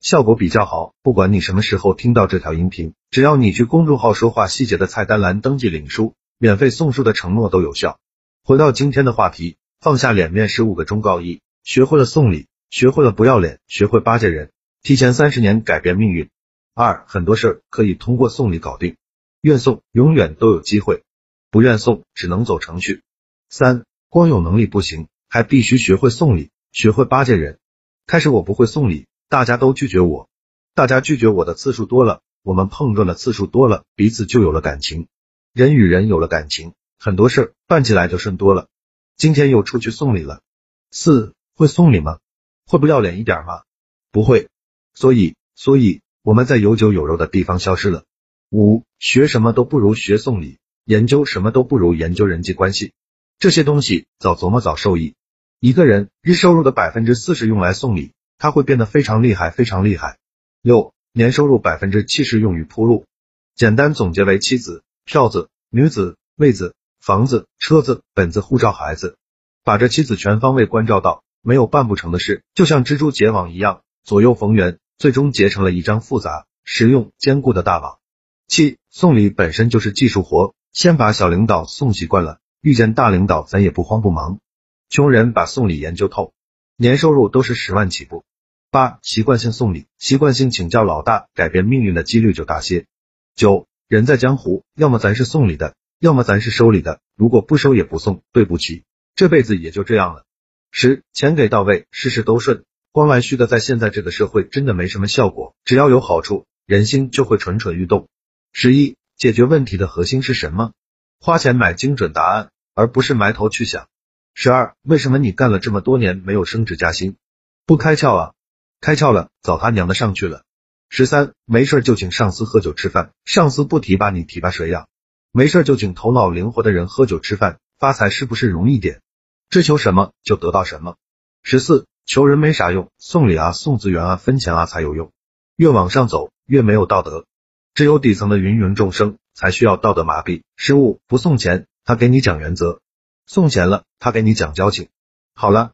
效果比较好，不管你什么时候听到这条音频，只要你去公众号说话细节的菜单栏登记领书，免费送书的承诺都有效。回到今天的话题，放下脸面十五个忠告一：学会了送礼，学会了不要脸，学会巴结人，提前三十年改变命运。二，很多事儿可以通过送礼搞定，愿送永远都有机会，不愿送只能走程序。三，光有能力不行，还必须学会送礼，学会巴结人。开始我不会送礼。大家都拒绝我，大家拒绝我的次数多了，我们碰撞的次数多了，彼此就有了感情。人与人有了感情，很多事办起来就顺多了。今天又出去送礼了。四会送礼吗？会不要脸一点吗？不会。所以，所以我们在有酒有肉的地方消失了。五学什么都不如学送礼，研究什么都不如研究人际关系。这些东西早琢磨早受益。一个人日收入的百分之四十用来送礼。他会变得非常厉害，非常厉害。六年收入百分之七十用于铺路，简单总结为妻子、票子、女子、位子、房子、车子、本子、护照、孩子，把这妻子全方位关照到，没有办不成的事。就像蜘蛛结网一样，左右逢源，最终结成了一张复杂、实用、坚固的大网。七送礼本身就是技术活，先把小领导送习惯了，遇见大领导咱也不慌不忙。穷人把送礼研究透，年收入都是十万起步。八、习惯性送礼，习惯性请教老大，改变命运的几率就大些。九、人在江湖，要么咱是送礼的，要么咱是收礼的，如果不收也不送，对不起，这辈子也就这样了。十、钱给到位，事事都顺，光来虚的在现在这个社会真的没什么效果，只要有好处，人心就会蠢蠢欲动。十一、解决问题的核心是什么？花钱买精准答案，而不是埋头去想。十二、为什么你干了这么多年没有升职加薪？不开窍啊！开窍了，早他娘的上去了。十三，没事就请上司喝酒吃饭，上司不提拔你提拔谁呀？没事就请头脑灵活的人喝酒吃饭，发财是不是容易点？追求什么就得到什么。十四，求人没啥用，送礼啊，送资源啊，分钱啊才有用。越往上走越没有道德，只有底层的芸芸众生才需要道德麻痹。十五，不送钱，他给你讲原则；送钱了，他给你讲交情。好了，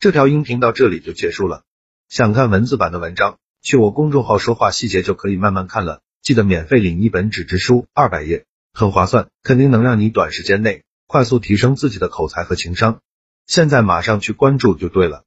这条音频到这里就结束了。想看文字版的文章，去我公众号说话细节就可以慢慢看了。记得免费领一本纸质书，二百页，很划算，肯定能让你短时间内快速提升自己的口才和情商。现在马上去关注就对了。